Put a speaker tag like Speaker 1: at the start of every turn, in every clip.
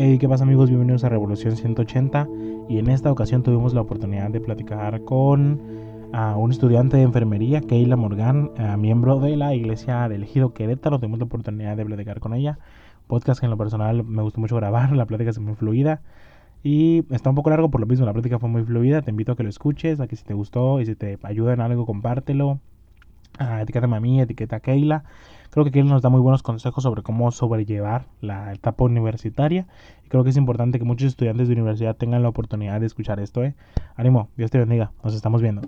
Speaker 1: Hey, ¿qué pasa amigos? Bienvenidos a Revolución 180 y en esta ocasión tuvimos la oportunidad de platicar con a un estudiante de enfermería, Keila Morgan, miembro de la Iglesia del Ejido Querétaro. Tuvimos la oportunidad de platicar con ella. Podcast que en lo personal me gustó mucho grabar, la plática es muy fluida. Y está un poco largo por lo mismo, la plática fue muy fluida. Te invito a que lo escuches, a que si te gustó y si te ayuda en algo, compártelo. Uh, etiquétame a mí, etiqueta a Keila. Creo que Keila nos da muy buenos consejos sobre cómo sobrellevar la etapa universitaria. Y creo que es importante que muchos estudiantes de universidad tengan la oportunidad de escuchar esto. ¿eh? Ánimo, Dios te bendiga. Nos estamos viendo.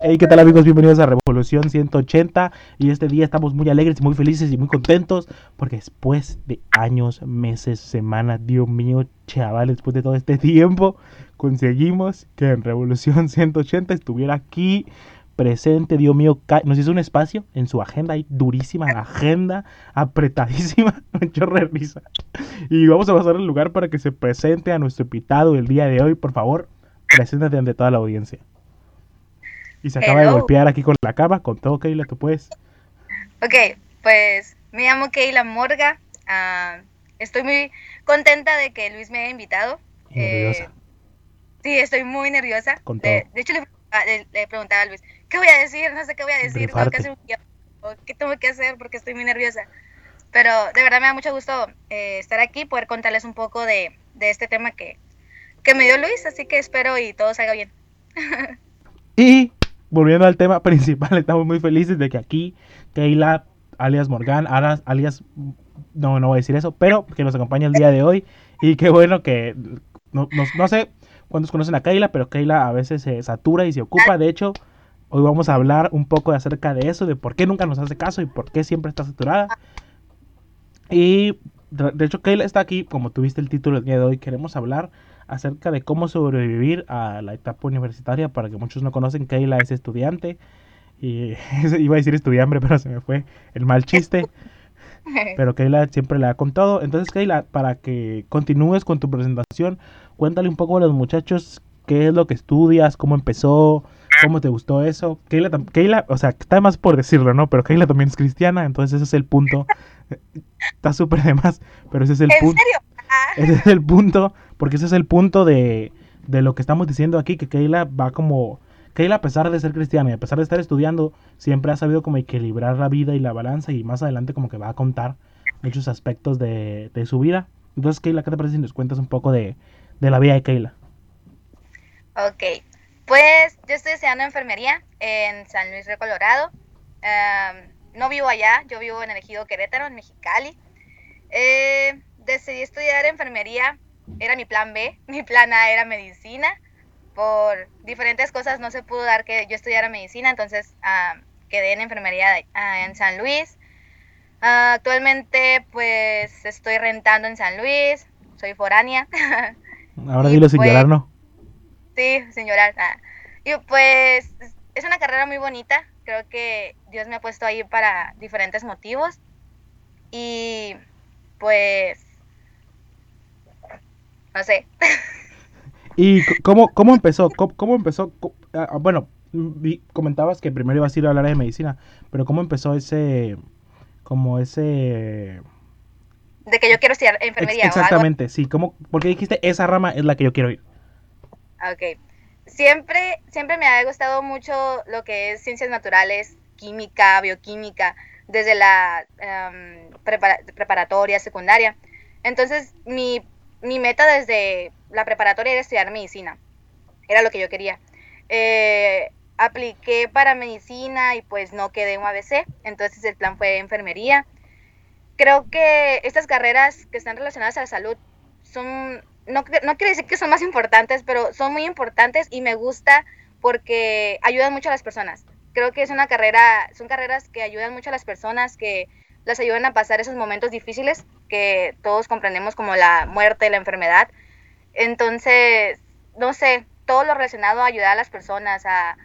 Speaker 1: Hey, ¿qué tal amigos? Bienvenidos a Revolución 180 y este día estamos muy alegres muy felices y muy contentos porque después de años, meses, semanas, Dios mío, chaval, después de todo este tiempo, conseguimos que en Revolución 180 estuviera aquí presente, Dios mío, nos hizo un espacio en su agenda, ahí durísima la agenda, apretadísima, risa. Y vamos a pasar el lugar para que se presente a nuestro invitado el día de hoy, por favor, preséntate ante toda la audiencia. Y se acaba de golpear aquí con la cama, con todo, Keila, tú puedes.
Speaker 2: Ok, pues me llamo Keila Morga, uh, estoy muy contenta de que Luis me haya invitado.
Speaker 1: Nerviosa. Eh,
Speaker 2: sí, estoy muy nerviosa.
Speaker 1: Con todo.
Speaker 2: De, de hecho, le, le, le preguntaba a Luis, ¿qué voy a decir? No sé qué voy a decir, tengo que hacer un guion, ¿qué tengo que hacer? Porque estoy muy nerviosa. Pero de verdad me da mucho gusto eh, estar aquí, poder contarles un poco de, de este tema que, que, me dio Luis, así que espero y todo salga bien.
Speaker 1: y volviendo al tema principal, estamos muy felices de que aquí Keila, alias Morgan, alias, no, no voy a decir eso, pero que nos acompaña el día de hoy y qué bueno que, no, no, no sé cuántos conocen a Keila, pero Keila a veces se satura y se ocupa, de hecho Hoy vamos a hablar un poco acerca de eso, de por qué nunca nos hace caso y por qué siempre está saturada. Y de hecho, Kayla está aquí, como tuviste el título el día de hoy, queremos hablar acerca de cómo sobrevivir a la etapa universitaria. Para que muchos no conocen, Kayla es estudiante. Y iba a decir estudiante, pero se me fue el mal chiste. Pero Kayla siempre le ha contado. Entonces, Kayla, para que continúes con tu presentación, cuéntale un poco a los muchachos qué es lo que estudias, cómo empezó, ¿Cómo te gustó eso? Keila, Keila, o sea, está más por decirlo, ¿no? Pero Keila también es cristiana, entonces ese es el punto. está súper de más, pero ese es el punto.
Speaker 2: ¿En serio?
Speaker 1: Ese es el punto, porque ese es el punto de, de lo que estamos diciendo aquí, que Keila va como... Keila, a pesar de ser cristiana y a pesar de estar estudiando, siempre ha sabido como equilibrar la vida y la balanza y más adelante como que va a contar muchos aspectos de, de su vida. Entonces, Keila, ¿qué te parece si nos cuentas un poco de, de la vida de Keila?
Speaker 2: Ok, pues yo estoy estudiando enfermería en San Luis Río Colorado. Um, no vivo allá, yo vivo en el ejido Querétaro, en Mexicali. Eh, decidí estudiar enfermería, era mi plan B, mi plan A era medicina. Por diferentes cosas no se pudo dar que yo estudiara medicina, entonces uh, quedé en enfermería uh, en San Luis. Uh, actualmente pues estoy rentando en San Luis, soy foránea.
Speaker 1: Ahora dilo sin
Speaker 2: pues,
Speaker 1: llorar, ¿no?
Speaker 2: Sí, sin llorar. Ah. Y pues es una carrera muy bonita. Creo que Dios me ha puesto ahí para diferentes motivos. Y pues... No sé.
Speaker 1: ¿Y cómo, cómo empezó? ¿Cómo, cómo empezó? Ah, bueno, comentabas que primero ibas a ir a hablar de medicina, pero ¿cómo empezó ese... como ese...
Speaker 2: De que yo quiero estudiar enfermería.
Speaker 1: Exactamente, sí. ¿Cómo, porque dijiste esa rama es la que yo quiero ir?
Speaker 2: Ok. Siempre, siempre me ha gustado mucho lo que es ciencias naturales, química, bioquímica, desde la um, prepara preparatoria, secundaria. Entonces, mi, mi, meta desde la preparatoria era estudiar medicina. Era lo que yo quería. Eh, apliqué para medicina y pues no quedé en ABC. Entonces, el plan fue enfermería. Creo que estas carreras que están relacionadas a la salud son no, no quiero decir que son más importantes, pero son muy importantes y me gusta porque ayudan mucho a las personas. Creo que es una carrera, son carreras que ayudan mucho a las personas, que las ayudan a pasar esos momentos difíciles que todos comprendemos como la muerte, la enfermedad. Entonces, no sé, todo lo relacionado a ayudar a las personas, a,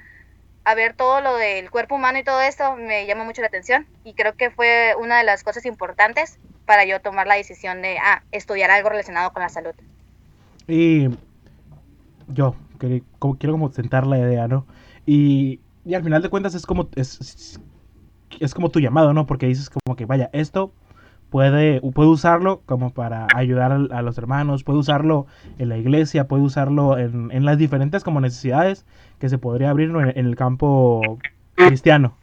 Speaker 2: a ver todo lo del cuerpo humano y todo esto me llama mucho la atención y creo que fue una de las cosas importantes para yo tomar la decisión de ah, estudiar algo relacionado con la salud.
Speaker 1: Y yo como, quiero como sentar la idea, ¿no? Y, y al final de cuentas es como, es, es como tu llamado, ¿no? Porque dices como que, vaya, esto puede, puede usarlo como para ayudar a, los hermanos, puede usarlo en la iglesia, puede usarlo en, en las diferentes como necesidades que se podría abrir en, el campo cristiano.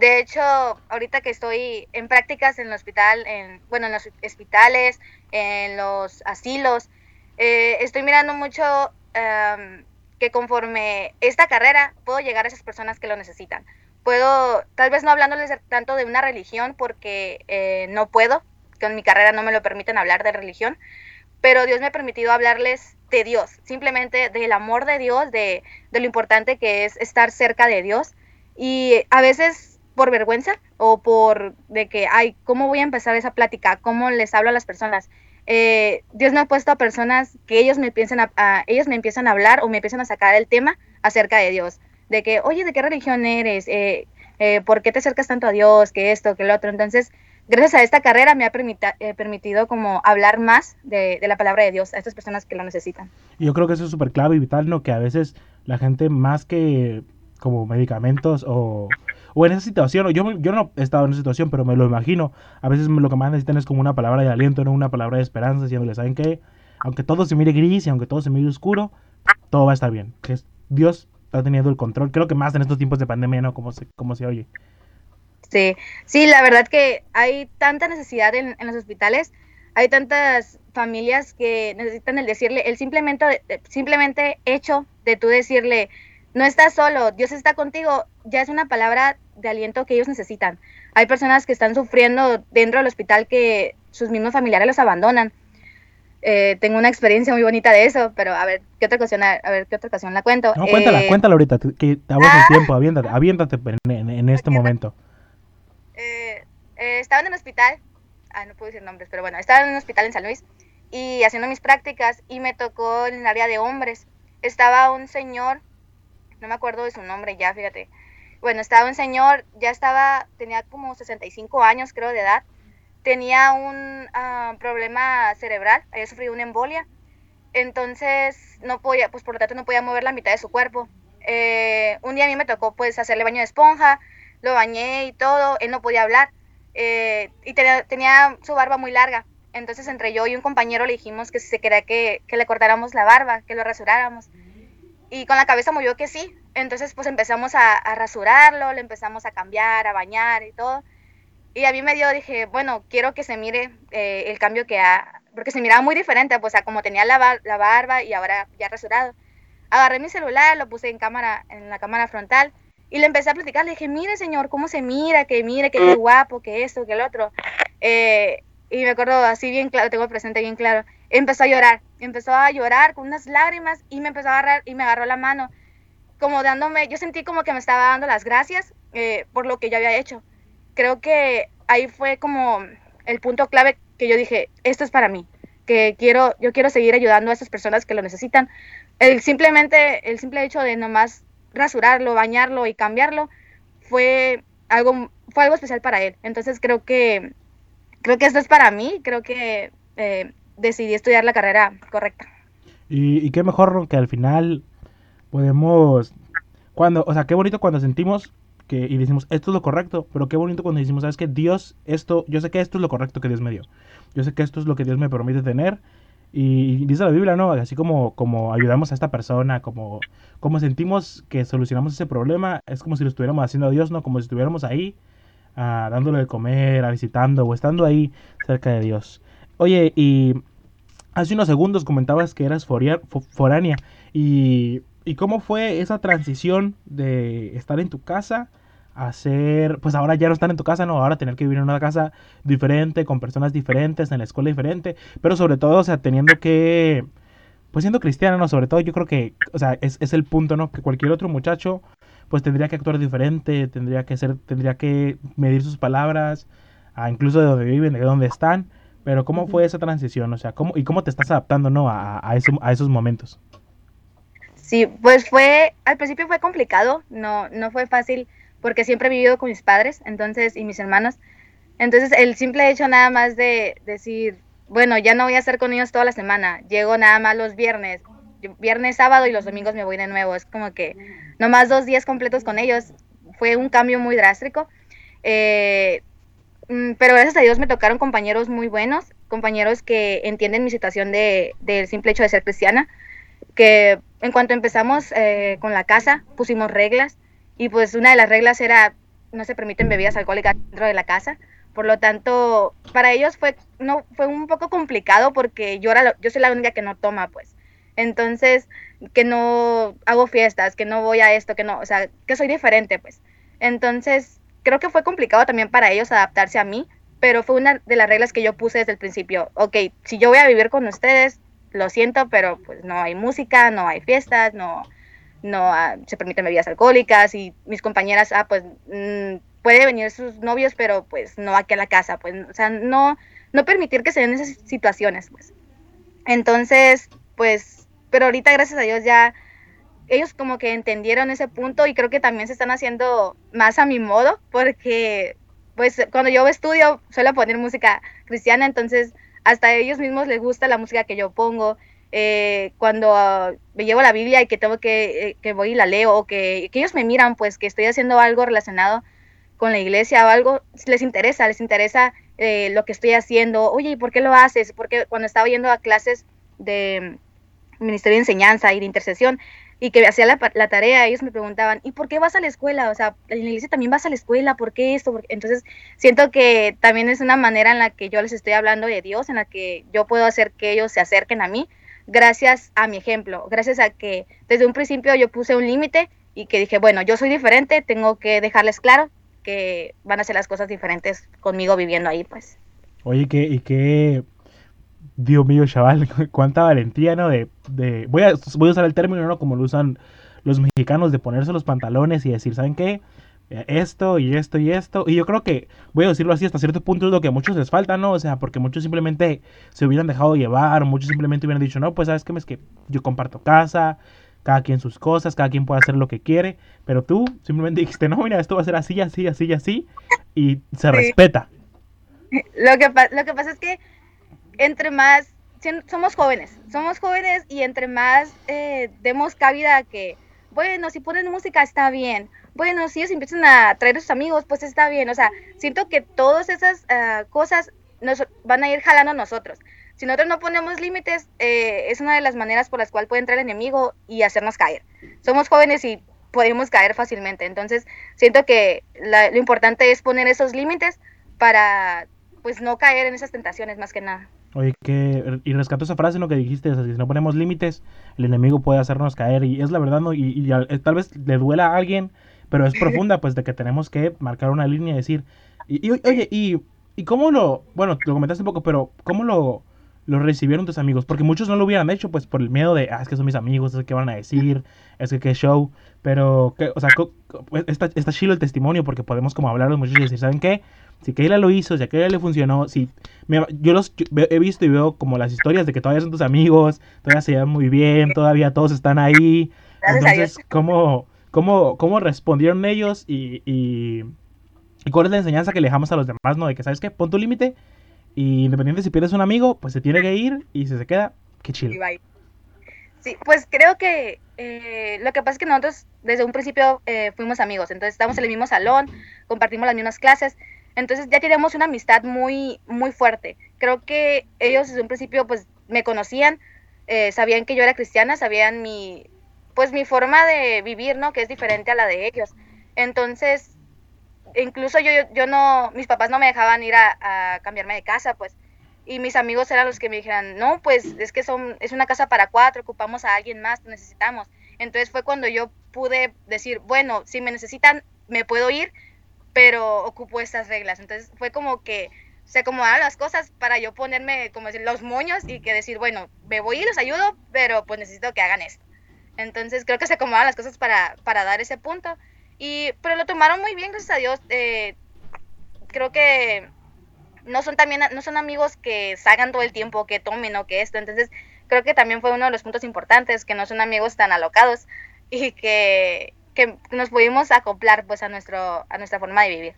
Speaker 2: De hecho, ahorita que estoy en prácticas en el hospital, en, bueno, en los hospitales, en los asilos, eh, estoy mirando mucho em, que conforme esta carrera puedo llegar a esas personas que lo necesitan puedo, tal vez no hablándoles tanto de una religión porque eh, no puedo, con mi carrera no me lo permiten hablar de religión, pero Dios me ha permitido hablarles de Dios, simplemente del amor de Dios, de, de lo importante que es estar cerca de Dios. Y a veces por vergüenza o por de que, ay, ¿cómo voy a empezar esa plática? ¿Cómo les hablo a las personas? Eh, Dios me ha puesto a personas que ellos me, piensan a, ellos me empiezan a hablar o me empiezan a sacar el tema acerca de Dios de que, oye, ¿de qué religión eres? Eh, eh, ¿Por qué te acercas tanto a Dios? Que esto, que lo otro. Entonces, gracias a esta carrera me ha eh, permitido como hablar más de, la palabra de Dios a estas personas que lo necesitan.
Speaker 1: Yo creo que eso es súper clave y vital, ¿no? Que a veces la gente más que como medicamentos o, o en esa situación, yo, yo no he estado en esa situación, pero me lo imagino, a veces lo que más necesitan es como una palabra de aliento, ¿no? Una palabra de esperanza, diciéndole, ¿saben qué? Aunque todo se mire gris y aunque todo se mire oscuro, todo va a estar bien. Que Dios está teniendo el control. Creo que más en estos tiempos de pandemia, ¿no? Como se, como se oye.
Speaker 2: Sí, sí, la verdad que hay tanta necesidad en, los hospitales, hay tantas familias que necesitan el decirle, el simplemente, simplemente hecho de tú decirle, no estás solo, Dios está contigo, ya es una palabra de aliento que ellos necesitan. Hay personas que están sufriendo dentro del hospital que sus mismos familiares los abandonan eh, tengo una experiencia muy bonita de eso, pero a ver, ¿qué otra ocasión, a, ver, ¿qué otra ocasión la cuento?
Speaker 1: No, cuéntala, eh, cuéntala ahorita, que te el ah. tiempo, aviéntate, aviéntate en, este momento.
Speaker 2: Eh, estaba en el hospital, ah, no puedo decir nombres, pero bueno, estaba en un hospital en San Luis y haciendo mis prácticas y me tocó en el área de hombres. Estaba un señor, no me acuerdo de su nombre ya, fíjate. Bueno, estaba un señor, ya estaba, tenía como 65 años creo de edad tenía un ah, problema cerebral, había sufrido una embolia, entonces no podía, pues por lo tanto no podía mover la mitad de su cuerpo. Eh, un día a mí me tocó pues hacerle baño de esponja, lo bañé y todo, él no podía hablar eh, y tenía, tenía, su barba muy larga. Entonces entre yo y un compañero le dijimos que si se quería que, que le cortáramos la barba, que lo rasuráramos. Y con la cabeza movió que sí. Entonces pues empezamos a, a rasurarlo, le empezamos a cambiar, a bañar y todo. Y a mí me dio, dije, bueno, quiero que se mire eh, el cambio que ha, porque se miraba muy diferente, pues a como tenía la, la barba y ahora ya rasurado. Agarré mi celular, lo puse en cámara, en la cámara frontal y le empecé a platicar, le dije, mire señor, cómo se mira, que mire, que qué guapo, que esto, que el otro. Eh, y me acuerdo así bien claro, tengo presente bien claro, empezó a llorar, empezó a llorar con unas lágrimas y me empezó a agarrar y me agarró la mano, como dándome, yo sentí como que me estaba dando las gracias eh, por lo que yo había hecho creo que ahí fue como el punto clave que yo dije, esto es para mí, que quiero, yo quiero seguir ayudando a esas personas que lo necesitan. El simplemente, el simple hecho de nomás rasurarlo, bañarlo y cambiarlo fue algo, fue algo especial para él. Entonces creo que, creo que esto es para mí, creo que eh, decidí estudiar la carrera correcta.
Speaker 1: Y, y qué mejor que al final podemos, cuando, o sea, qué bonito cuando sentimos y decimos, esto es lo correcto, pero qué bonito cuando decimos, sabes que Dios, esto, yo sé que esto es lo correcto que Dios me dio, yo sé que esto es lo que Dios me permite tener, y dice la Biblia, ¿no? Así como, como ayudamos a esta persona, como, como sentimos que solucionamos ese problema, es como si lo estuviéramos haciendo a Dios, ¿no? Como si estuviéramos ahí, ah, dándole de comer, visitando o estando ahí cerca de Dios. Oye, y hace unos segundos comentabas que eras foránea, y, y cómo fue esa transición de estar en tu casa hacer, pues ahora ya no estar en tu casa, no, ahora tener que vivir en una casa diferente, con personas diferentes, en la escuela diferente, pero sobre todo, o sea, teniendo que, pues siendo cristiano, ¿no? Sobre todo yo creo que, o sea, es, es el punto, ¿no? Que cualquier otro muchacho, pues tendría que actuar diferente, tendría que ser, tendría que medir sus palabras, a incluso de donde viven, de dónde están, pero ¿cómo fue esa transición? O sea, ¿cómo, y cómo te estás adaptando, ¿no? A, a, a esos momentos.
Speaker 2: Sí, pues fue, al principio fue complicado, no, no fue fácil porque siempre he vivido con mis padres, entonces, y mis hermanos. Entonces, el simple hecho nada más de decir, bueno, ya no voy a estar con ellos toda la semana, llego nada más los viernes, viernes, sábado y los domingos me voy de nuevo. Es como que nomás dos días completos con ellos. Fue un cambio muy drástico. Eh, pero gracias a Dios me tocaron compañeros muy buenos, compañeros que entienden mi situación de, del simple hecho de ser cristiana, que en cuanto empezamos eh, con la casa pusimos reglas y pues una de las reglas era no se permiten bebidas alcohólicas dentro de la casa. Por lo tanto, para ellos fue, no, fue un poco complicado porque yo, era, yo soy la única que no toma, pues. Entonces, que no hago fiestas, que no voy a esto, que no, o sea, que soy diferente, pues. Entonces, creo que fue complicado también para ellos adaptarse a mí, pero fue una de las reglas que yo puse desde el principio. Ok, si yo voy a vivir con ustedes, lo siento, pero pues no hay música, no hay fiestas, no, no ah, se permiten bebidas alcohólicas y mis compañeras, ah, pues mm, puede venir sus novios, pero pues no aquí a la casa, pues, o sea, no, no permitir que se den esas situaciones, pues. Entonces, pues, pero ahorita gracias a Dios ya ellos como que entendieron ese punto y creo que también se están haciendo más a mi modo, porque pues cuando yo estudio suelo poner música cristiana, entonces hasta a ellos mismos les gusta la música que yo pongo. Eh, cuando me llevo la Biblia y que tengo que, eh, que voy y la leo, o que, que ellos me miran, pues que estoy haciendo algo relacionado con la iglesia o algo, les interesa, les interesa eh, lo que estoy haciendo. Oye, ¿y por qué lo haces? Porque cuando estaba yendo a clases de Ministerio de Enseñanza y de Intercesión y que hacía la, la, tarea, ellos me preguntaban, ¿y por qué vas a la escuela? O sea, en la iglesia también vas a la escuela, ¿por qué esto? Entonces, siento que también es una manera en la que yo les estoy hablando de Dios, en la que yo puedo hacer que ellos se acerquen a mí, gracias a mi ejemplo, gracias a que desde un principio yo puse un límite y que dije, bueno, yo soy diferente, tengo que dejarles claro que van a hacer las cosas diferentes conmigo viviendo ahí, pues.
Speaker 1: Oye, que, y qué, Dios mío, chaval, cuánta valentía, ¿no? De, de, voy, a, voy a usar el término, ¿no? Como lo usan los mexicanos, de ponerse los pantalones y decir, ¿saben qué? Esto y esto y esto. Y yo creo que, voy a decirlo así, hasta cierto punto es lo que a muchos les falta, ¿no? O sea, porque muchos simplemente se hubieran dejado llevar, muchos simplemente hubieran dicho, no, pues sabes qué, es que yo comparto casa, cada quien sus cosas, cada quien puede hacer lo que quiere, pero tú simplemente dijiste, no, mira, esto va a ser así, así, así, así, y se sí. respeta.
Speaker 2: Lo que, lo que pasa es que entre más, somos jóvenes, somos jóvenes y entre más eh, demos cabida a que, bueno, si ponen música está bien, bueno, si ellos empiezan a traer a sus amigos, pues está bien, o sea, siento que todas esas uh, cosas nos van a ir jalando a nosotros si nosotros no ponemos límites, eh, es una de las maneras por las cuales puede entrar el enemigo y hacernos caer. Somos jóvenes y podemos caer fácilmente. Entonces, siento que la, lo importante es poner esos límites para pues no caer en esas tentaciones más que nada.
Speaker 1: Oye, que, y rescato esa frase, ¿no? Que dijiste, o sea, si no ponemos límites, el enemigo puede hacernos caer, y es la verdad, ¿no? Y, y, y tal vez le duela a alguien, pero es profunda, pues, de que tenemos que marcar una línea y decir, y, y oye, y, y cómo lo, bueno, lo comentaste un poco, pero ¿cómo lo, lo recibieron tus amigos? Porque muchos no lo hubieran hecho, pues por el miedo de, ah, es que son mis amigos, es que van a decir, es que qué show. Pero, que, o sea, pues, está, está chido el testimonio porque podemos como hablar los muchachos y decir, ¿saben qué? Si Keila lo hizo, si a Keila le funcionó, si... Me, yo los yo he visto y veo como las historias de que todavía son tus amigos, todavía se llevan muy bien, todavía todos están ahí. Entonces, ¿cómo, cómo, cómo respondieron ellos y, y, y cuál es la enseñanza que le dejamos a los demás, ¿no? De que, ¿sabes qué? Pon tu límite y independiente si pierdes un amigo, pues se tiene que ir y si se queda, qué chido.
Speaker 2: Sí, pues creo que eh, lo que pasa es que nosotros desde un principio eh, fuimos amigos, entonces estábamos en el mismo salón, compartimos las mismas clases, entonces ya teníamos una amistad muy, muy fuerte. Creo que ellos desde un principio pues me conocían, eh, sabían que yo era cristiana, sabían mi, pues mi forma de vivir, ¿no? Que es diferente a la de ellos. Entonces incluso yo, yo no, mis papás no me dejaban ir a, a, cambiarme de casa, pues, y mis amigos eran los que me dijeran, no, pues es que son, es una casa para cuatro, ocupamos a alguien más, necesitamos. Entonces fue cuando yo pude decir, bueno, si me necesitan, me puedo ir, pero ocupo estas reglas. Entonces fue como que se acomodaron las cosas para yo ponerme, como decir, los moños y que decir, bueno, me voy y los ayudo, pero pues necesito que hagan esto. Entonces creo que se acomodaron las cosas para, para dar ese punto. Y, pero lo tomaron muy bien, gracias a Dios. Eh, creo que no son también, no son amigos que salgan todo el tiempo, que tomen o que esto. Entonces, creo que también fue uno de los puntos importantes, que no son amigos tan alocados y que, que nos pudimos acoplar pues a nuestro, a nuestra forma de vivir.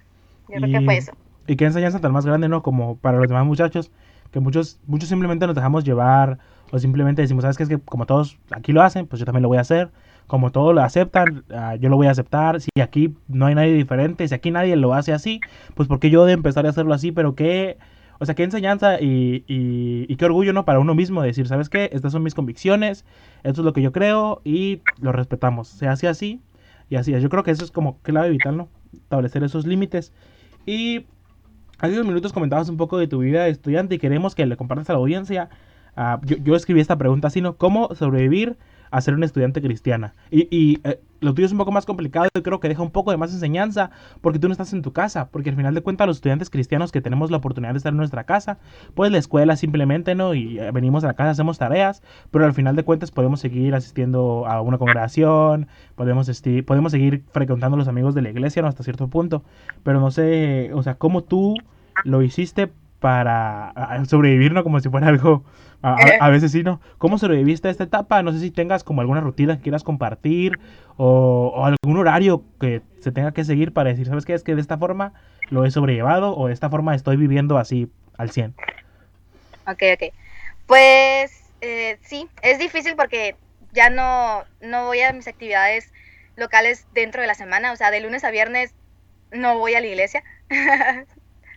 Speaker 2: Yo y, creo que fue eso.
Speaker 1: Y qué enseñanza tan más grande, ¿no? Como para los demás muchachos, que muchos, muchos simplemente nos dejamos llevar o simplemente decimos, ¿sabes qué? Es que como todos aquí lo hacen, pues yo también lo voy a hacer como todo lo aceptan, ah, yo lo voy a aceptar. Si aquí no hay nadie diferente, si aquí nadie lo hace así, pues porque yo de empezar a hacerlo así, pero qué, o sea, qué enseñanza y, y, qué orgullo, ¿no? Para uno mismo decir, ¿sabes qué? Estas son mis convicciones, esto es lo que yo creo y lo respetamos. Se hace así y así es. Yo creo que eso es como clave vital, ¿no? Establecer esos límites. Y hace unos minutos comentabas un poco de tu vida de estudiante y queremos que le compartas a la audiencia. Ah, yo, yo escribí esta pregunta así, ¿no? ¿Cómo sobrevivir a ser una estudiante cristiana. Y, eh, lo tuyo es un poco más complicado y creo que deja un poco de más enseñanza porque tú no estás en tu casa, porque al final de cuentas los estudiantes cristianos que tenemos la oportunidad de estar en nuestra casa, pues la escuela simplemente, ¿no? Y eh, venimos a la casa, hacemos tareas, pero al final de cuentas podemos seguir asistiendo a una congregación, podemos, podemos seguir frecuentando a los amigos de la iglesia, ¿no? Hasta cierto punto, pero no sé, o sea, cómo tú lo hiciste para sobrevivir, ¿no? Como si fuera algo a, veces sí, ¿no? ¿Cómo sobreviviste a esta etapa? No sé si tengas como alguna rutina que quieras compartir o, algún horario que se tenga que seguir para decir, ¿sabes qué? Es que de esta forma lo he sobrellevado o de esta forma estoy viviendo así al 100.
Speaker 2: Ok, ok. Pues eh, sí, es difícil porque ya no, no voy a mis actividades locales dentro de la semana, o sea, de lunes a viernes no voy a la iglesia.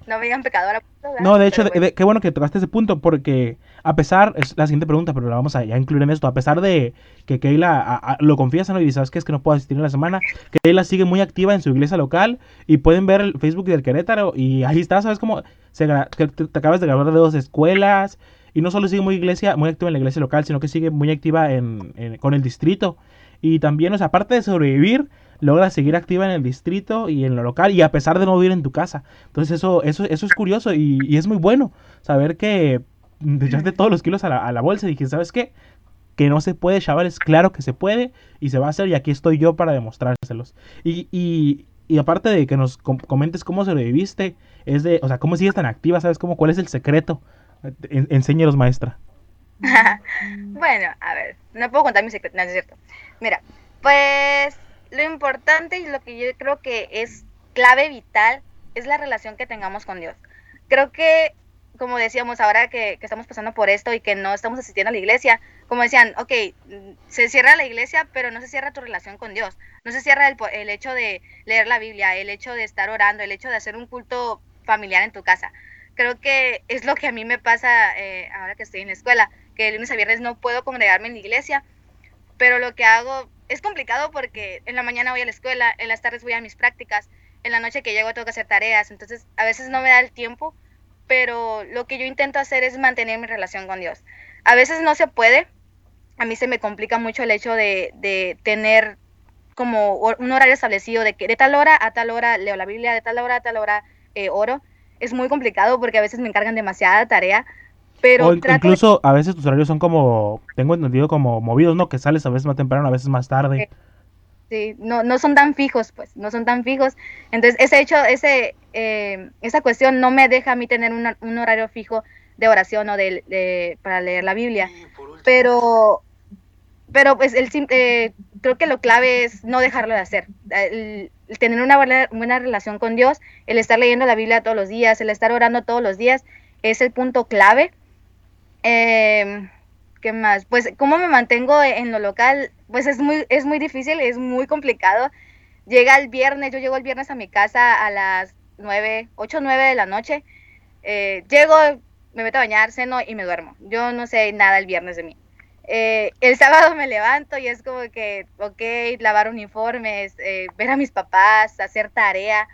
Speaker 2: no me digan pecadora.
Speaker 1: No, de hecho, qué bueno que tocaste ese punto, porque a pesar, es la siguiente pregunta, pero la vamos a ya incluir en esto, a pesar de que Keila lo confiesa ¿no? y ¿sabes qué? Es que no puedo asistir en la semana, Keila sigue muy activa en su iglesia local y pueden ver el Facebook del Querétaro y ahí está, ¿sabes cómo? Se, te, te, acabas de grabar de dos escuelas y no solo sigue muy iglesia, muy activa en la iglesia local, sino que sigue muy activa en, con el distrito. Y también, o sea, aparte de sobrevivir, logra seguir activa en el distrito y en lo local y a pesar de no vivir en tu casa. Entonces eso, eso, eso es curioso y, y es muy bueno saber que echaste todos los kilos a la, a la bolsa y dije, ¿sabes qué? Que no se puede, chavales, claro que se puede y se va a hacer y aquí estoy yo para demostrárselos. Y, y, y aparte de que nos comentes cómo sobreviviste, es de, o sea, cómo sigues tan activa, ¿sabes cómo? ¿Cuál es el secreto? En, maestra.
Speaker 2: bueno, a ver, no puedo contar mi secreto, no es cierto. Mira, pues lo importante y lo que yo creo que es clave vital es la relación que tengamos con Dios. Creo que, como decíamos ahora que, estamos pasando por esto y que no estamos asistiendo a la iglesia, como decían, ok, se cierra la iglesia, pero no se cierra tu relación con Dios. No se cierra el, hecho de leer la Biblia, el hecho de estar orando, el hecho de hacer un culto familiar en tu casa. Creo que es lo que a mí me pasa eh, ahora que estoy en la escuela, que el lunes a viernes no puedo congregarme en la iglesia, pero lo que hago es complicado porque en la mañana voy a la escuela, en las tardes voy a mis prácticas, en la noche que llego tengo que hacer tareas, entonces a veces no me da el tiempo, pero lo que yo intento hacer es mantener mi relación con Dios. A veces no se puede, a mí se me complica mucho el hecho de, de tener como un horario establecido de que de tal hora a tal hora leo la Biblia, de tal hora a tal hora eh, oro. Es muy complicado porque a veces me encargan demasiada tarea, pero
Speaker 1: o incluso a veces tus horarios son como, tengo entendido, como movidos, ¿no? Que sales a veces más temprano, a veces más tarde.
Speaker 2: Sí, no, no son tan fijos, pues, no son tan fijos. Entonces, ese hecho, ese, eh, esa cuestión no me deja a mí tener un horario fijo de oración o de, para leer la Biblia. Pero, pero pues, el, eh, creo que lo clave es no dejarlo de hacer. El, tener una buena, buena relación con Dios, el estar leyendo la Biblia todos los días, el estar orando todos los días, es el punto clave eh, ¿Qué más? Pues, ¿cómo me mantengo en lo local? Pues es muy, es muy difícil, es muy complicado. Llega el viernes, yo llego el viernes a mi casa a las 9, 8, 9 de la noche. Eh, llego, me meto a bañar, ceno y me duermo. Yo no sé nada el viernes de mí. Eh, el sábado me levanto y es como que, ok, lavar uniformes, eh, ver a mis papás, hacer tarea.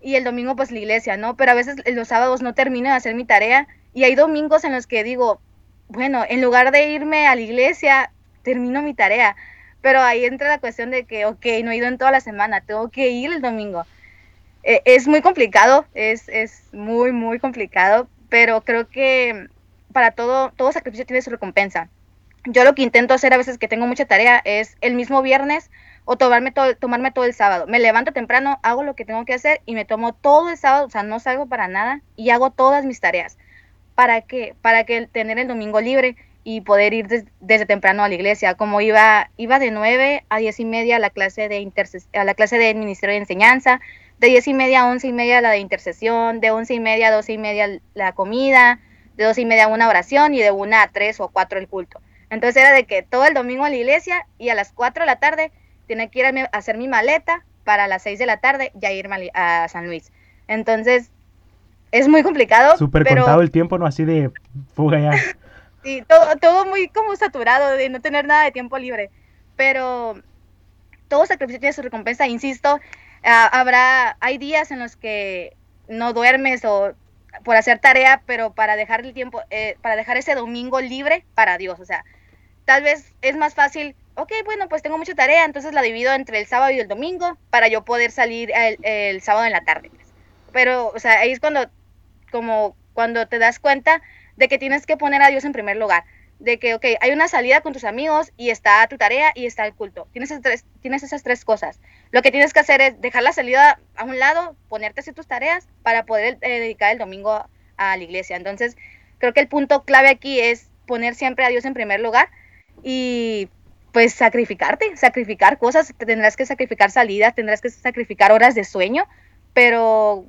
Speaker 2: Y el domingo pues la iglesia, ¿no? Pero a veces los sábados no termino de hacer mi tarea y hay domingos en los que digo, bueno, en lugar de irme a la iglesia, termino mi tarea. Pero ahí entra la cuestión de que, ok, no he ido en toda la semana, tengo que ir el domingo. Eh, es muy complicado, es, es muy, muy complicado, pero creo que para todo, todo sacrificio tiene su recompensa. Yo lo que intento hacer a veces que tengo mucha tarea es el mismo viernes o tomarme todo, tomarme todo el sábado. Me levanto temprano, hago lo que tengo que hacer y me tomo todo el sábado, o sea, no salgo para nada y hago todas mis tareas. ¿Para qué? Para que tener el domingo libre y poder ir desde temprano a la iglesia. Como iba, iba de 9 a 10 y media a la clase de, a la clase de Ministerio de Enseñanza, de 10 y media a 11 y media la de intercesión, de 11 y media a 12 y media la comida, de 12 y media una oración y de 1 a 3 o 4 el culto. Entonces era de que todo el domingo a la iglesia y a las 4 de la tarde tenía que ir a, hacer mi maleta para las 6 de la tarde ya irme a, San Luis. Entonces es muy complicado.
Speaker 1: Súper contado el tiempo, ¿no? Así de fuga ya.
Speaker 2: sí, todo, todo muy como saturado de no tener nada de tiempo libre. Pero todo sacrificio tiene su recompensa, insisto. Ah, habrá, hay días en los que no duermes o por hacer tarea, pero para dejar el tiempo, eh, para dejar ese domingo libre para Dios. O sea, tal vez es más fácil, ok, bueno, pues tengo mucha tarea, entonces la divido entre el sábado y el domingo para yo poder salir el, sábado en la tarde. Pero, o sea, ahí es cuando, como cuando te das cuenta de que tienes que poner a Dios en primer lugar. De que, ok, hay una salida con tus amigos y está tu tarea y está el culto. Tienes, tres, tienes esas tres cosas. Lo que tienes que hacer es dejar la salida a un lado, ponerte a hacer tus tareas para poder eh, dedicar el domingo a la iglesia. Entonces, creo que el punto clave aquí es poner siempre a Dios en primer lugar y pues sacrificarte, sacrificar cosas, tendrás que sacrificar salidas, tendrás que sacrificar horas de sueño, pero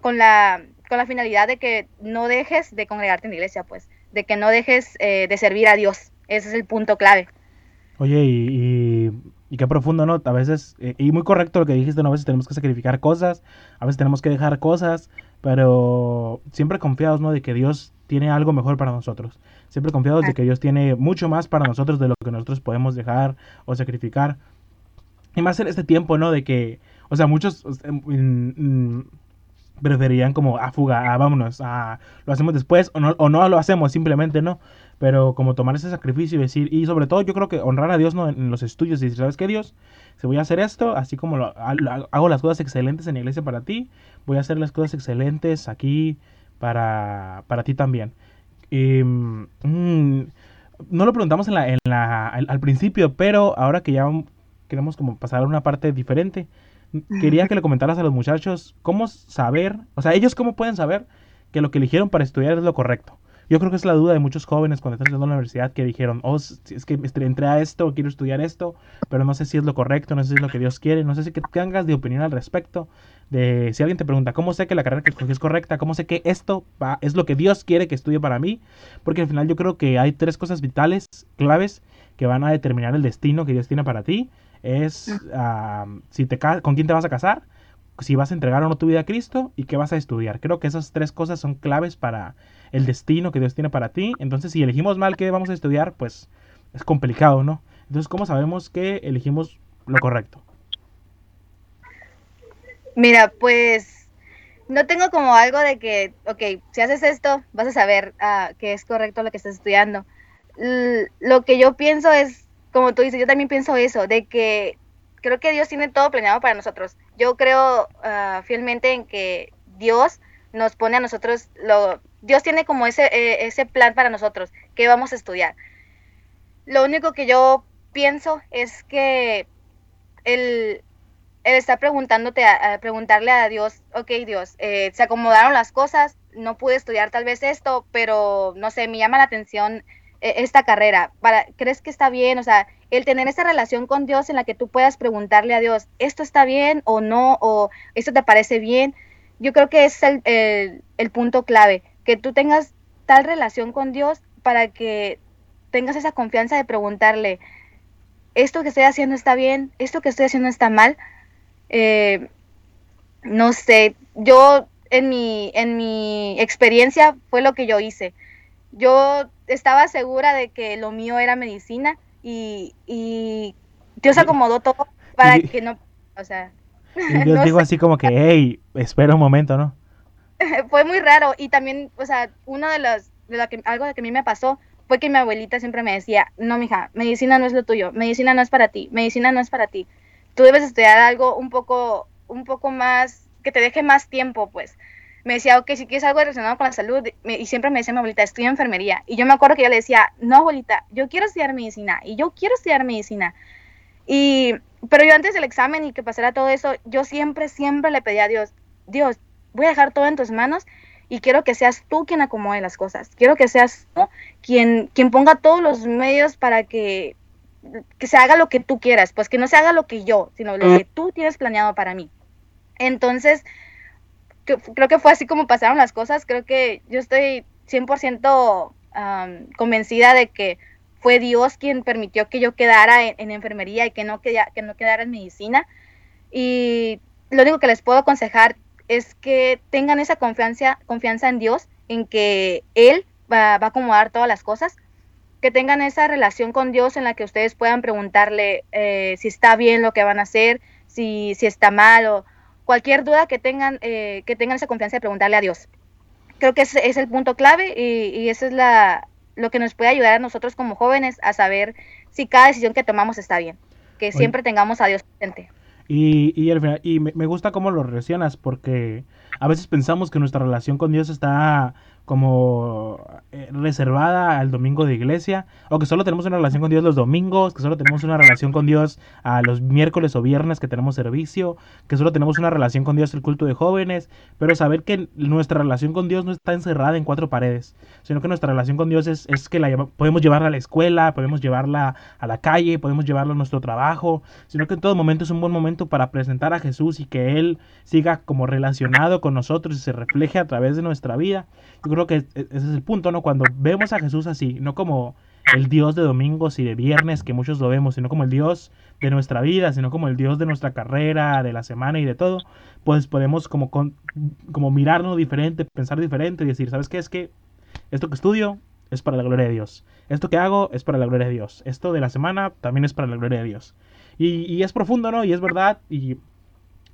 Speaker 2: con la, con la finalidad de que no dejes de congregarte en la iglesia, pues, de que no dejes eh, de servir a Dios. Ese es el punto clave.
Speaker 1: Oye, y, y, qué profundo, ¿no? A veces, eh, y muy correcto lo que dijiste, ¿no? A veces tenemos que sacrificar cosas, a veces tenemos que dejar cosas, pero siempre confiados, ¿no? De que Dios tiene algo mejor para nosotros. Siempre confiados de que Dios tiene mucho más para nosotros de lo que nosotros podemos dejar o sacrificar. Y más en este tiempo, ¿no? De que, o sea, muchos preferirían como, a ah, fuga, ah, vámonos, ah, lo hacemos después o no, o no lo hacemos, simplemente no. Pero como tomar ese sacrificio y decir, y sobre todo yo creo que honrar a Dios ¿no? en, los estudios y decir, ¿sabes qué Dios? Si voy a hacer esto, así como lo, hago las cosas excelentes en la iglesia para ti, voy a hacer las cosas excelentes aquí para, para ti también. Mm, no lo preguntamos en la, en la, al, principio, pero ahora que ya queremos como pasar a una parte diferente, quería que le comentaras a los muchachos cómo saber, o sea, ellos cómo pueden saber que lo que eligieron para estudiar es lo correcto. Yo creo que es la duda de muchos jóvenes cuando están estudiando en la universidad que dijeron, oh, es que entré a esto, quiero estudiar esto, pero no sé si es lo correcto, no sé si es lo que Dios quiere, no sé si que tengas de opinión al respecto. De si alguien te pregunta, ¿cómo sé que la carrera que escogí es correcta? ¿Cómo sé que esto es lo que Dios quiere que estudie para mí? Porque al final yo creo que hay tres cosas vitales, claves, que van a determinar el destino que Dios tiene para ti. Es si te, con quién te vas a casar, si vas a entregar o no tu vida a Cristo y qué vas a estudiar. Creo que esas tres cosas son claves para el destino que Dios tiene para ti. Entonces, si elegimos mal qué vamos a estudiar, pues es complicado, ¿no? Entonces, ¿cómo sabemos que elegimos lo correcto?
Speaker 2: Mira, pues no tengo como algo de que, ok, si haces esto, vas a saber uh, que es correcto lo que estás estudiando. Lo que yo pienso es, como tú dices, yo también pienso eso, de que creo que Dios tiene todo planeado para nosotros. Yo creo ah, fielmente en que Dios nos pone a nosotros, lo, Dios tiene como ese, eh, ese plan para nosotros, que vamos a estudiar. Lo único que yo pienso es que él, él está preguntándote, a, preguntarle a Dios, ok Dios, eh, se acomodaron las cosas, no pude estudiar tal vez esto, pero no sé, me llama la atención esta carrera. Para, ¿Crees que está bien? O sea, el tener esa relación con Dios en la que tú puedas preguntarle a Dios, ¿esto está bien o no? ¿O esto te parece bien? Yo creo que es el, punto clave, que tú tengas tal relación con Dios para que tengas esa confianza de preguntarle, ¿esto que estoy haciendo está bien? ¿Esto que estoy haciendo está mal? Eh, no sé, yo en mi, en mi experiencia fue lo que yo hice. Yo estaba segura de que lo mío era medicina y, y Dios acomodó todo para que no, o sea...
Speaker 1: Y Dios digo así como que, hey, espera un momento, ¿no?
Speaker 2: fue muy raro y también, o sea, uno de los, de lo que, algo de que a mí me pasó fue que mi abuelita siempre me decía, no, mija, medicina no es lo tuyo, medicina no es para ti, medicina no es para ti. Tú debes estudiar algo un poco, un poco más, que te deje más tiempo, pues me decía, ok, si quieres algo relacionado con la salud, y siempre me decía mi abuelita, estudia enfermería. Y yo me acuerdo que yo le decía, no, abuelita, yo quiero estudiar medicina, y yo quiero estudiar medicina. Y, pero yo antes del examen y que pasara todo eso, yo siempre, siempre le pedía a Dios, Dios, voy a dejar todo en tus manos y quiero que seas tú quien acomode las cosas. Quiero que seas tú quien, quien ponga todos los medios para que, que se haga lo que tú quieras, pues que no se haga lo que yo, sino lo que tú tienes planeado para mí. Entonces, creo que fue así como pasaron las cosas. Creo que yo estoy 100% convencida de que fue Dios quien permitió que yo quedara en, enfermería y que no, que no quedara en medicina. Y lo único que les puedo aconsejar es que tengan esa confianza, confianza en Dios, en que Él va, a acomodar todas las cosas, que tengan esa relación con Dios en la que ustedes puedan preguntarle eh, si está bien lo que van a hacer, si, si está mal o cualquier duda que tengan, eh, que tengan esa confianza de preguntarle a Dios. Creo que ese es el punto clave y, y eso es la, lo que nos puede ayudar a nosotros como jóvenes a saber si cada decisión que tomamos está bien, que siempre tengamos a Dios presente.
Speaker 1: Y, y, y me, me gusta cómo lo relacionas porque a veces pensamos que nuestra relación con Dios está como eh, reservada al domingo de iglesia, o que solo tenemos una relación con Dios los domingos, que solo tenemos una relación con Dios a los miércoles o viernes que tenemos servicio, que solo tenemos una relación con Dios el culto de jóvenes, pero saber que nuestra relación con Dios no está encerrada en cuatro paredes, sino que nuestra relación con Dios es, es que la podemos llevarla a la escuela, podemos llevarla a la calle, podemos llevarla a nuestro trabajo, sino que en todo momento es un buen momento para presentar a Jesús y que Él siga como relacionado con nosotros y se refleje a través de nuestra vida. Yo creo que ese es el punto, ¿no? Cuando vemos a Jesús así, no como el Dios de domingos y de viernes, que muchos lo vemos, sino como el Dios de nuestra vida, sino como el Dios de nuestra carrera, de la semana y de todo, pues podemos como, como mirarnos diferente, pensar diferente y decir, ¿sabes qué? Es que esto que estudio es para la gloria de Dios. Esto que hago es para la gloria de Dios. Esto de la semana también es para la gloria de Dios. Y, y es profundo, ¿no? Y es verdad. Y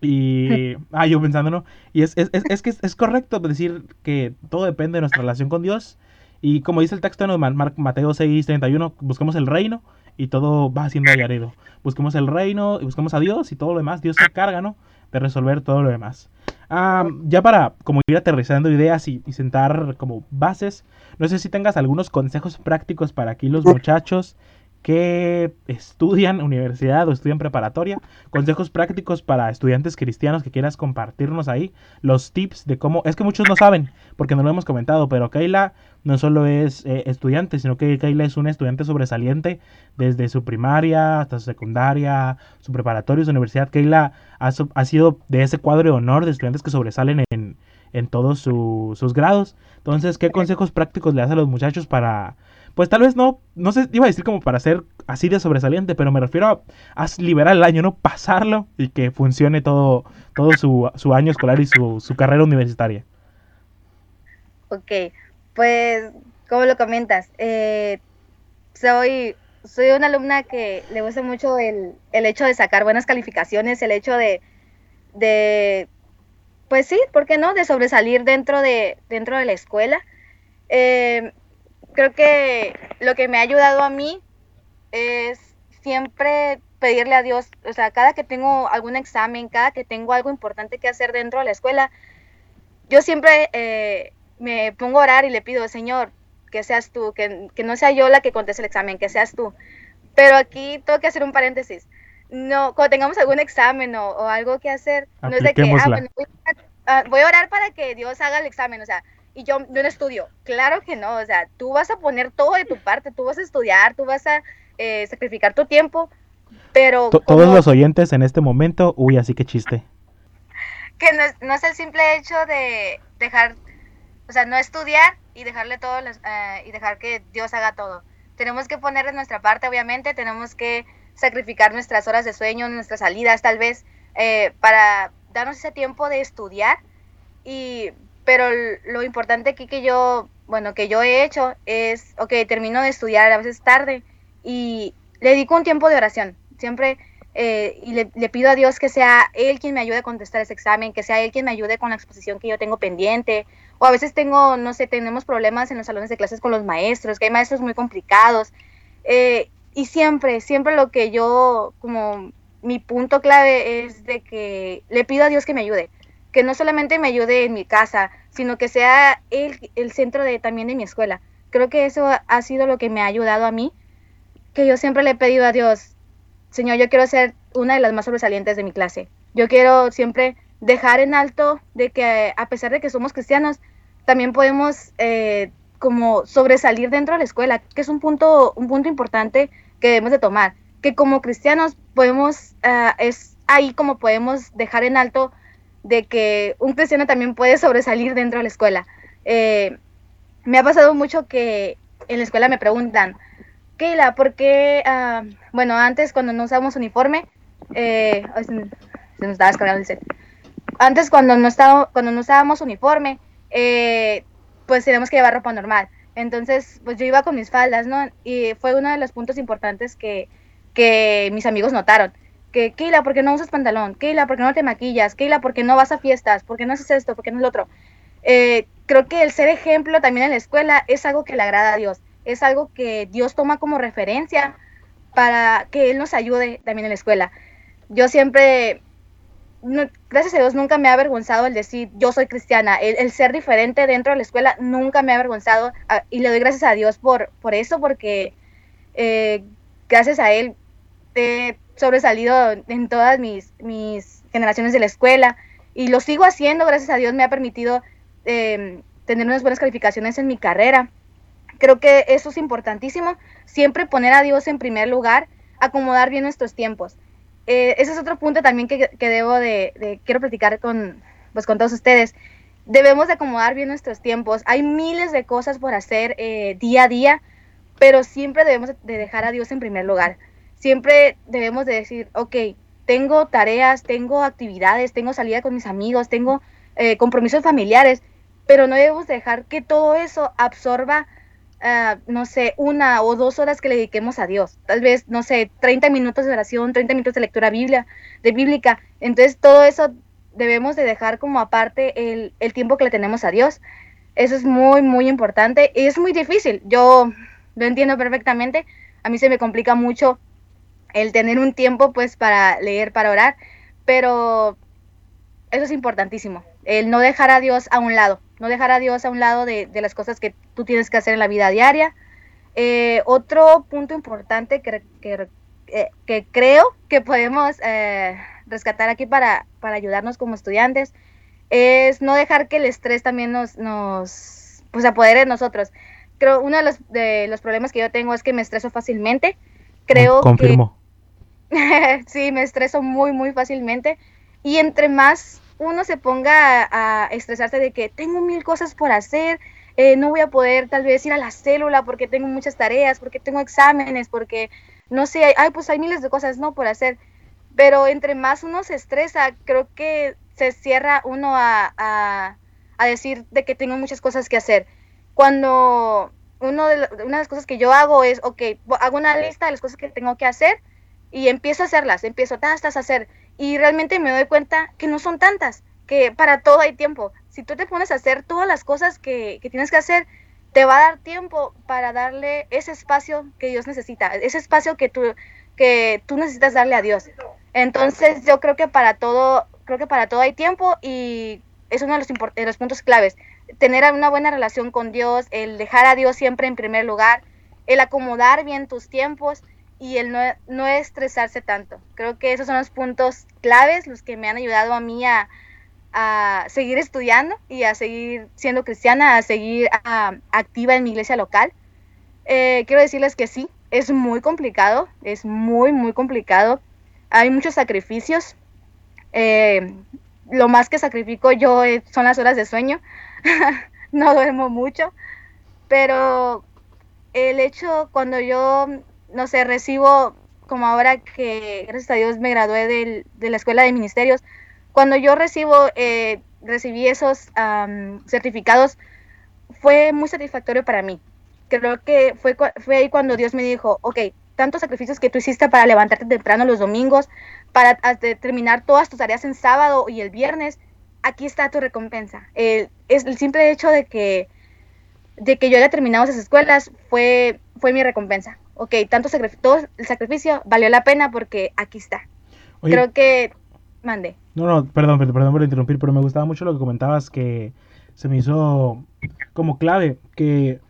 Speaker 1: y. Ah, yo pensando, ¿no? Y es, es, es, que es, correcto decir que todo depende de nuestra relación con Dios. Y como dice el texto de Mateo 6, 31, busquemos el reino y todo va siendo añadido. Busquemos el reino y busquemos a Dios y todo lo demás. Dios se encarga, ¿no? De resolver todo lo demás. Ah, ya para como ir aterrizando ideas y, y, sentar como bases, no sé si tengas algunos consejos prácticos para aquí los muchachos que estudian universidad o estudian preparatoria, consejos prácticos para estudiantes cristianos que quieras compartirnos ahí, los tips de cómo, es que muchos no saben, porque no lo hemos comentado, pero Keila no solo es eh, estudiante, sino que Keila es una estudiante sobresaliente desde su primaria hasta su secundaria, su preparatoria, su universidad. Keila ha, ha sido de ese cuadro de honor de estudiantes que sobresalen en, en todos sus grados. Entonces, ¿qué consejos prácticos le das a los muchachos para pues tal vez no, no sé, iba a decir como para ser así de sobresaliente, pero me refiero a, liberar el año, no pasarlo y que funcione todo, todo su, su año escolar y su, su, carrera universitaria.
Speaker 2: Ok, pues como lo comentas, eh, soy, soy una alumna que le gusta mucho el, el, hecho de sacar buenas calificaciones, el hecho de, de, pues sí, ¿por qué no? De sobresalir dentro de, dentro de la escuela. Eh, creo que lo que me ha ayudado a mí es siempre pedirle a Dios, o sea, cada que tengo algún examen, cada que tengo algo importante que hacer dentro de la escuela, yo siempre eh, me pongo a orar y le pido, Señor, que seas tú, que, no sea yo la que conteste el examen, que seas tú. Pero aquí tengo que hacer un paréntesis. No, cuando tengamos algún examen o, algo que hacer, no es de que, ah, bueno, ah, voy a orar para que Dios haga el examen, o sea, y yo, no estudio. Claro que no, o sea, tú vas a poner todo de tu parte, tú vas a estudiar, tú vas a eh, sacrificar tu tiempo, pero...
Speaker 1: Todos los oyentes en este momento, uy, así que chiste.
Speaker 2: Que no es, el simple hecho de dejar, o sea, no estudiar y dejarle todo, eh, y dejar que Dios haga todo. Tenemos que poner de nuestra parte, obviamente, tenemos que sacrificar nuestras horas de sueño, nuestras salidas, tal vez, eh, para darnos ese tiempo de estudiar y pero lo importante aquí que yo, bueno, que yo he hecho es, ok, termino de estudiar a veces tarde y le dedico un tiempo de oración, siempre, eh, y le, pido a Dios que sea Él quien me ayude a contestar ese examen, que sea Él quien me ayude con la exposición que yo tengo pendiente, o a veces tengo, no sé, tenemos problemas en los salones de clases con los maestros, que hay maestros muy complicados, eh, y siempre, siempre lo que yo, como mi punto clave es de que le pido a Dios que me ayude, que no solamente me ayude en mi casa, sino que sea el, el centro de, también de mi escuela. Creo que eso ha sido lo que me ha ayudado a mí, que yo siempre le he pedido a Dios, Señor, yo quiero ser una de las más sobresalientes de mi clase. Yo quiero siempre dejar en alto de que a pesar de que somos cristianos, también podemos eh, como sobresalir dentro de la escuela, que es un punto, un punto importante que debemos de tomar, que como cristianos podemos, uh, es ahí como podemos dejar en alto de que un cristiano también puede sobresalir dentro de la escuela. Eh, me ha pasado mucho que en la escuela me preguntan, Keila, ¿por qué? Ah, bueno, antes cuando no usábamos uniforme, eh, se, nos estaba descargando el set. Antes cuando no, estaba, cuando no usábamos uniforme, eh, pues teníamos que llevar ropa normal. Entonces, pues yo iba con mis faldas, ¿no? Y fue uno de los puntos importantes que, que mis amigos notaron. Que, Keila, ¿por qué no usas pantalón? Keila, ¿por qué no te maquillas? Keila, ¿por qué no vas a fiestas? ¿Por qué no haces esto? ¿Por qué no es lo otro? Eh, creo que el ser ejemplo también en la escuela es algo que le agrada a Dios. Es algo que Dios toma como referencia para que Él nos ayude también en la escuela. Yo siempre gracias a Dios nunca me ha avergonzado el decir yo soy cristiana, el, ser diferente dentro de la escuela nunca me ha avergonzado y le doy gracias a Dios por, por eso, porque eh, gracias a Él he sobresalido en todas mis, mis generaciones de la escuela y lo sigo haciendo, gracias a Dios me ha permitido em, tener unas buenas calificaciones en mi carrera. Creo que eso es importantísimo, siempre poner a Dios en primer lugar, acomodar bien nuestros tiempos. Eh, ese es otro punto también que, debo de, quiero platicar con, pues, con todos ustedes. Debemos de acomodar bien nuestros tiempos. Hay miles de cosas por hacer eh, día a día, pero siempre debemos de dejar a Dios en primer lugar. Siempre debemos de decir, ok, tengo tareas, tengo actividades, tengo salida con mis amigos, tengo eh, compromisos familiares, pero no debemos dejar que todo eso absorba Ah, no sé, una o dos horas que le dediquemos a Dios. Tal vez, no sé, 30 minutos de oración, 30 minutos de lectura biblia, de bíblica. Entonces, todo eso debemos de dejar como aparte el, el tiempo que le tenemos a Dios. Eso es muy, muy importante. Y es muy difícil. Yo lo entiendo perfectamente. A mí se me complica mucho el tener un tiempo pues para leer, para orar. Pero eso es importantísimo. El no dejar a Dios a un lado no dejar a Dios a un lado de, las cosas que tú tienes que hacer en la vida diaria. Eh, otro punto importante que, eh, que, creo que podemos eh, rescatar aquí para, para, ayudarnos como estudiantes es no dejar que el estrés también nos, nos pues apodere de nosotros. Creo uno de los, de los problemas que yo tengo es que me estreso fácilmente. Creo
Speaker 1: Confirmo.
Speaker 2: sí, me estreso muy, muy fácilmente. Y entre más uno se ponga a, estresarse de que tengo mil cosas por hacer, eh, no voy a poder tal vez ir a la célula porque tengo muchas tareas, porque tengo exámenes, porque no sé, ay, pues hay miles de cosas no por hacer. Pero entre más uno se estresa, creo que se cierra uno a, a, decir de que tengo muchas cosas que hacer. Cuando uno de una de las cosas que yo hago es, ok, hago una lista de las cosas que tengo que hacer y empiezo a hacerlas, empiezo a hacer y realmente me doy cuenta que no son tantas, que para todo hay tiempo. Si tú te pones a hacer todas las cosas que, tienes que hacer, te va a dar tiempo para darle ese espacio que Dios necesita, ese espacio que tú, que tú necesitas darle a Dios. Entonces yo creo que para todo, creo que para todo hay tiempo y es uno de los, de los puntos claves. Tener una buena relación con Dios, el dejar a Dios siempre en primer lugar, el acomodar bien tus tiempos y el no, no, estresarse tanto. Creo que esos son los puntos claves, los que me han ayudado a mí a, seguir estudiando y a seguir siendo cristiana, a seguir activa en mi iglesia local. Eh, quiero decirles que sí, es muy complicado, es muy, muy complicado. Hay muchos sacrificios. Eh, lo más que sacrifico yo eh, son las horas de sueño. no duermo mucho, pero el hecho cuando yo no sé, recibo como ahora que, gracias a Dios, me gradué de la Escuela de Ministerios, cuando yo recibo, eh, recibí esos certificados, fue muy satisfactorio para mí. Creo que fue, ahí cuando Dios me dijo, ok, tantos sacrificios que tú hiciste para levantarte temprano los domingos, para terminar todas tus tareas en sábado y el viernes, aquí está tu recompensa. es el simple hecho de que, yo haya terminado esas escuelas fue mi recompensa ok, tanto todo el sacrificio valió la pena porque aquí está. Creo que... Mande.
Speaker 1: No, no, perdón, perdón por interrumpir, pero me gustaba mucho lo que comentabas que se me hizo como clave que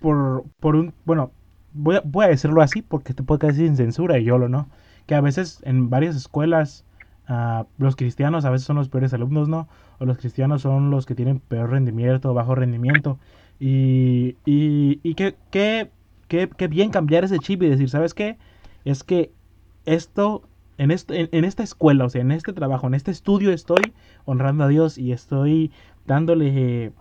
Speaker 1: por, por un, bueno, voy a, voy a decirlo así porque te puede decir sin censura y yo lo no, que a veces en varias escuelas uh, los cristianos a veces son los peores alumnos, ¿no? O los cristianos son los que tienen peor rendimiento, bajo rendimiento. Y, y, y que, que qué, bien cambiar ese chip y decir, ¿sabes qué? Es que esto, en, esto en, esta escuela, o sea, en este trabajo, en este estudio estoy honrando a Dios y estoy dándole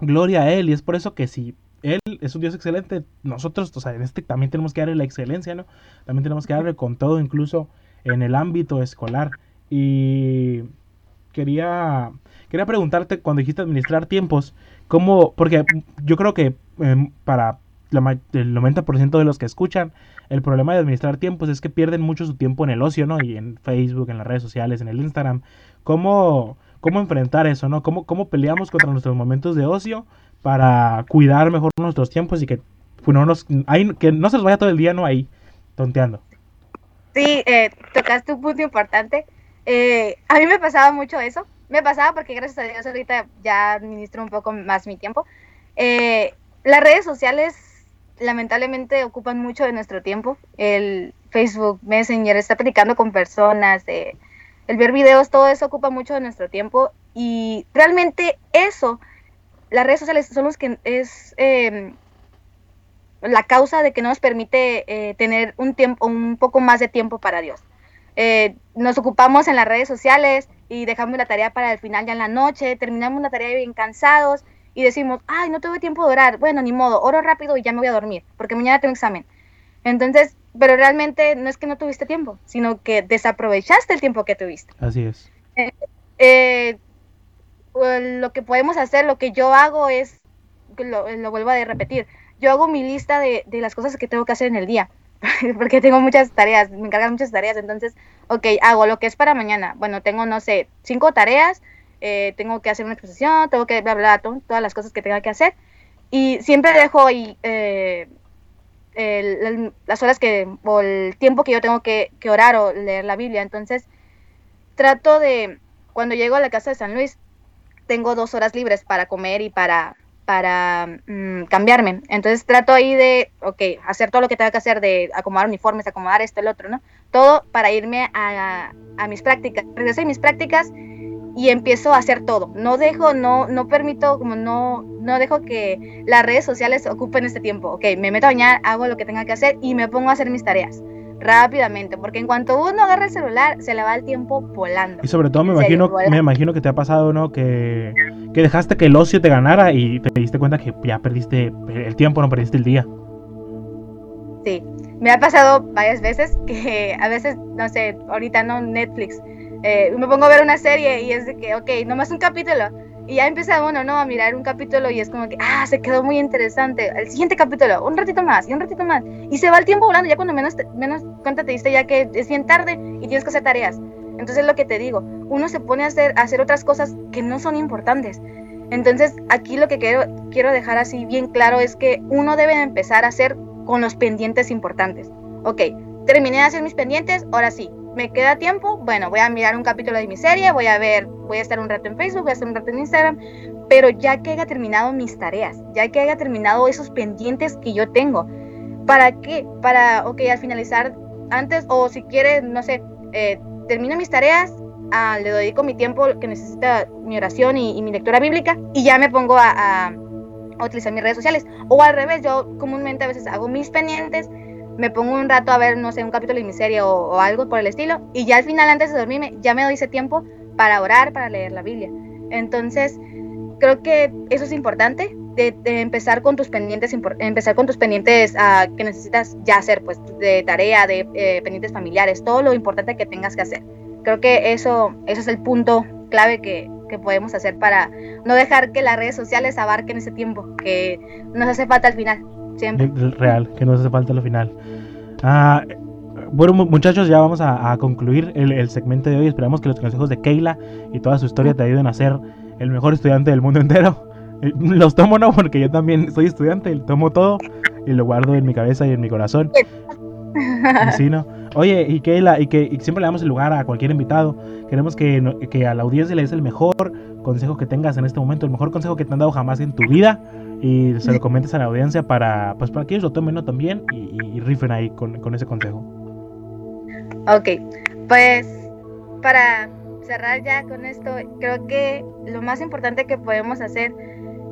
Speaker 1: gloria a Él. Y es por eso que si Él es un Dios excelente. Nosotros, o sea, en este también tenemos que darle la excelencia, ¿no? También tenemos que darle con todo, incluso en el ámbito escolar. Y quería, quería preguntarte, cuando dijiste administrar tiempos, ¿cómo? Porque yo creo que em, para el 90% de los que escuchan, el problema de administrar tiempos es que pierden mucho su tiempo en el ocio, ¿no? Y en Facebook, en las redes sociales, en el Instagram. ¿Cómo, cómo enfrentar eso, ¿no? ¿Cómo, ¿Cómo peleamos contra nuestros momentos de ocio para cuidar mejor nuestros tiempos y que, bueno, nos, que no se nos vaya todo el día, ¿no? Ahí, tonteando.
Speaker 2: Sí, eh, tocaste un punto importante. Eh, a mí me pasaba mucho eso. Me pasaba porque gracias a Dios ahorita ya administro un poco más mi tiempo. Eh, las redes sociales lamentablemente ocupan mucho de nuestro tiempo. El Facebook Messenger está platicando con personas, el ver videos, todo eso ocupa mucho de nuestro tiempo y realmente eso, las redes sociales son los que es em, la causa de que no nos permite eh, tener un tiempo, un poco más de tiempo para Dios. Eh, nos ocupamos en las redes sociales y dejamos la tarea para el final ya en la noche, terminamos la tarea bien cansados y decimos, ay, no tuve tiempo de orar, bueno, ni modo, oro rápido y ya me voy a dormir, porque mañana tengo examen. Entonces, pero realmente no es que no tuviste tiempo, sino que desaprovechaste el tiempo que tuviste.
Speaker 1: Así es.
Speaker 2: Eh, eh, lo que podemos hacer, lo que yo hago es, lo, lo vuelvo a repetir, yo hago mi lista de, de, las cosas que tengo que hacer en el día, porque tengo muchas tareas, me encargan muchas tareas, entonces, ok, hago lo que es para mañana. Bueno, tengo, no sé, cinco tareas, eh, tengo que hacer una exposición, tengo que bla, todas las cosas que tenga que hacer. Y siempre dejo ahí eh, las horas que, o el tiempo que yo tengo que, orar o leer la Biblia. Entonces, trato de, cuando llego a la casa de San Luis, tengo dos horas libres para comer y para, para mm, cambiarme. Entonces trato ahí de, ok, hacer todo lo que tenga que hacer, de acomodar uniformes, acomodar esto, el otro, ¿no? Todo para irme a, a mis prácticas. Regreso a mis prácticas y empiezo a hacer todo. No dejo, no, no permito, como no, no dejo que las redes sociales ocupen este tiempo. Ok, me meto a bañar, hago lo que tenga que hacer y me pongo a hacer mis tareas rápidamente, porque en cuanto uno agarra el celular, se le va el tiempo volando.
Speaker 1: Y sobre todo me imagino, me imagino que te ha pasado, ¿no? Que, que dejaste que el ocio te ganara y te diste cuenta que ya perdiste el tiempo, no perdiste el día.
Speaker 2: Sí, me ha pasado varias veces que a veces, no sé, ahorita no Netflix, eh, me pongo a ver una serie y es de que, ok, nomás un capítulo. Y ya empieza uno, ¿no? A mirar un capítulo y es como que, ah, se quedó muy interesante. El siguiente capítulo, un ratito más y un ratito más. Y se va el tiempo volando, ya cuando menos, menos cuenta te diste ya que es bien tarde y tienes que hacer tareas. Entonces es lo que te digo, uno se pone a hacer, a hacer otras cosas que no son importantes. Entonces aquí lo que quiero, quiero dejar así bien claro es que uno debe empezar a hacer con los pendientes importantes. Ok, terminé de hacer mis pendientes, ahora sí, me queda tiempo, bueno, voy a mirar un capítulo de mi serie, voy a ver, voy a estar un rato en Facebook, voy a estar un rato en Instagram, pero ya que haya terminado mis tareas, ya que haya terminado esos pendientes que yo tengo, ¿para qué? Para, ok, al finalizar antes, o si quiere, no sé, eh, termino mis tareas, ah, le dedico mi tiempo que necesita mi oración y, mi lectura bíblica, y ya me pongo a, a utilizar mis redes sociales. O al revés, yo comúnmente a veces hago mis pendientes, me pongo un rato a ver, no sé, un capítulo de mi serie o, algo por el estilo, y ya al final, antes de dormirme, ya me doy ese tiempo para orar, para leer la Biblia. Entonces, creo que eso es importante, de, empezar con tus pendientes, empezar con tus pendientes uh, que necesitas ya hacer, pues, de tarea, de eh, pendientes familiares, todo lo importante que tengas que hacer. Creo que eso, eso es el punto clave que, que podemos hacer para no dejar que las redes sociales abarquen ese tiempo que nos hace falta al final.
Speaker 1: Real, que nos hace falta lo final. Ah, bueno, muchachos, ya vamos a, concluir el, segmento de hoy. Esperamos que los consejos de Keila y toda su historia te ayuden a ser el mejor estudiante del mundo entero. Eh, los tomo no, porque yo también soy estudiante, tomo todo y lo guardo en mi cabeza y en mi corazón. Sí, ¿no? Oye, y Keila, y que siempre le damos el lugar a cualquier invitado. Queremos que, que a la audiencia le des el mejor consejo que tengas en este momento, el mejor consejo que te han dado jamás en tu vida y se lo comentes a la audiencia para, pues, para que ellos lo tomen también y, rifen ahí con, ese consejo.
Speaker 2: Ok, pues para cerrar ya con esto, creo que lo más importante que podemos hacer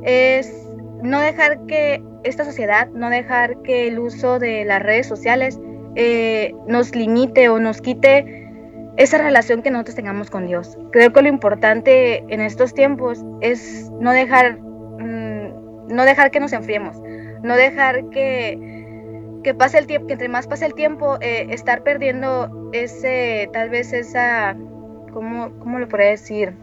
Speaker 2: es no dejar que esta sociedad, no dejar que el uso de las redes sociales eh, nos limite o nos quite esa relación que nosotros tengamos con Dios. Creo que lo importante en estos tiempos es no dejar no dejar que nos enfriemos, no dejar que, que pase el tiempo, que entre más pase el tiempo, eh, estar perdiendo ese, tal vez esa, ¿cómo, cómo lo podría decir?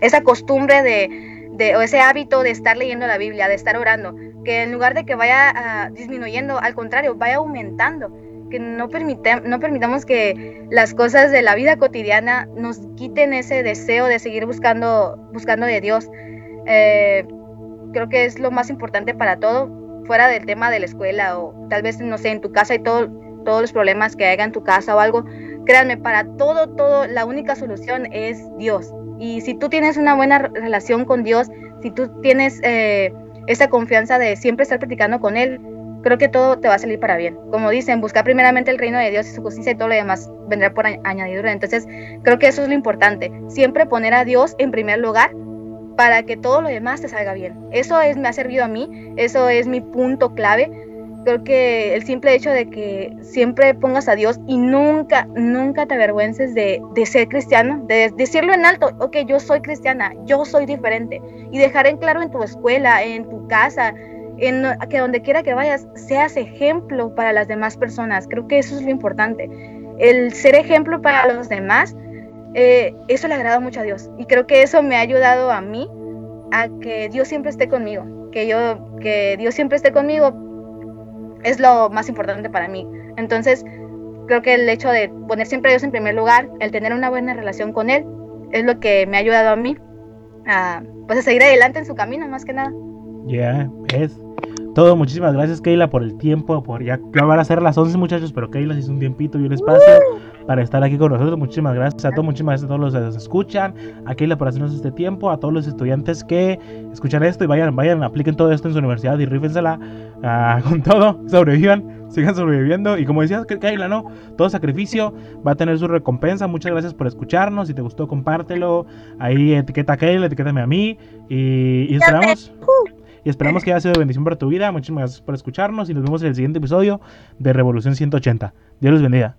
Speaker 2: Esa costumbre de, de, o ese hábito de estar leyendo la Biblia, de estar orando, que en lugar de que vaya uh, disminuyendo, al contrario, vaya aumentando que no, permita, no permitamos que las cosas de la vida cotidiana nos quiten ese deseo de seguir buscando, buscando de Dios. Eh, creo que es lo más importante para todo, fuera del tema de la escuela o tal vez, no sé, en tu casa y todo, todos los problemas que haya en tu casa o algo. Créanme, para todo, todo, la única solución es Dios. Y si tú tienes una buena relación con Dios, si tú tienes eh, esa confianza de siempre estar practicando con Él, creo que todo te va a salir para bien. Como dicen, buscar primeramente el reino de Dios y su justicia y todo lo demás vendrá por añadidura. Entonces, creo que eso es lo importante. Siempre poner a Dios en primer lugar para que todo lo demás te salga bien. Eso es, me ha servido a mí, eso es mi punto clave. Creo que el simple hecho de que siempre pongas a Dios y nunca, nunca te avergüences de, ser cristiano, de decirlo en alto, ok, yo soy cristiana, yo soy diferente, y dejar en claro en tu escuela, en tu casa, en que donde quiera que vayas seas ejemplo para las demás personas. Creo que eso es lo importante. El ser ejemplo para los demás, eh, eso le agrada mucho a Dios. Y creo que eso me ha ayudado a mí a que Dios siempre esté conmigo. Que yo, que Dios siempre esté conmigo es lo más importante para mí. Entonces, creo que el hecho de poner siempre a Dios en primer lugar, el tener una buena relación con Él, es lo que me ha ayudado a mí a, pues, a seguir adelante en su camino, más que nada.
Speaker 1: Ya, es todo. Muchísimas gracias, Keila, por el tiempo. Por ya, van a ser las 11, muchachos, pero Keila se hizo un tiempito y un espacio para estar aquí con nosotros. Muchísimas gracias a todos, muchísimas gracias a todos los que nos escuchan. A Keila por hacernos este tiempo, a todos los estudiantes que escuchan esto y vayan, vayan, apliquen todo esto en su universidad y rífensela uh, con todo, sobrevivan sigan sobreviviendo. Y como decías, Keila, ¿no? Todo sacrificio va a tener su recompensa. Muchas gracias por escucharnos. Si te gustó, compártelo. Ahí etiqueta a Keila, etiquétame a mí. Y, y esperamos. Y esperamos que haya sido de bendición para tu vida. Muchísimas gracias por escucharnos y nos vemos en el siguiente episodio de Revolución 180. Dios los bendiga.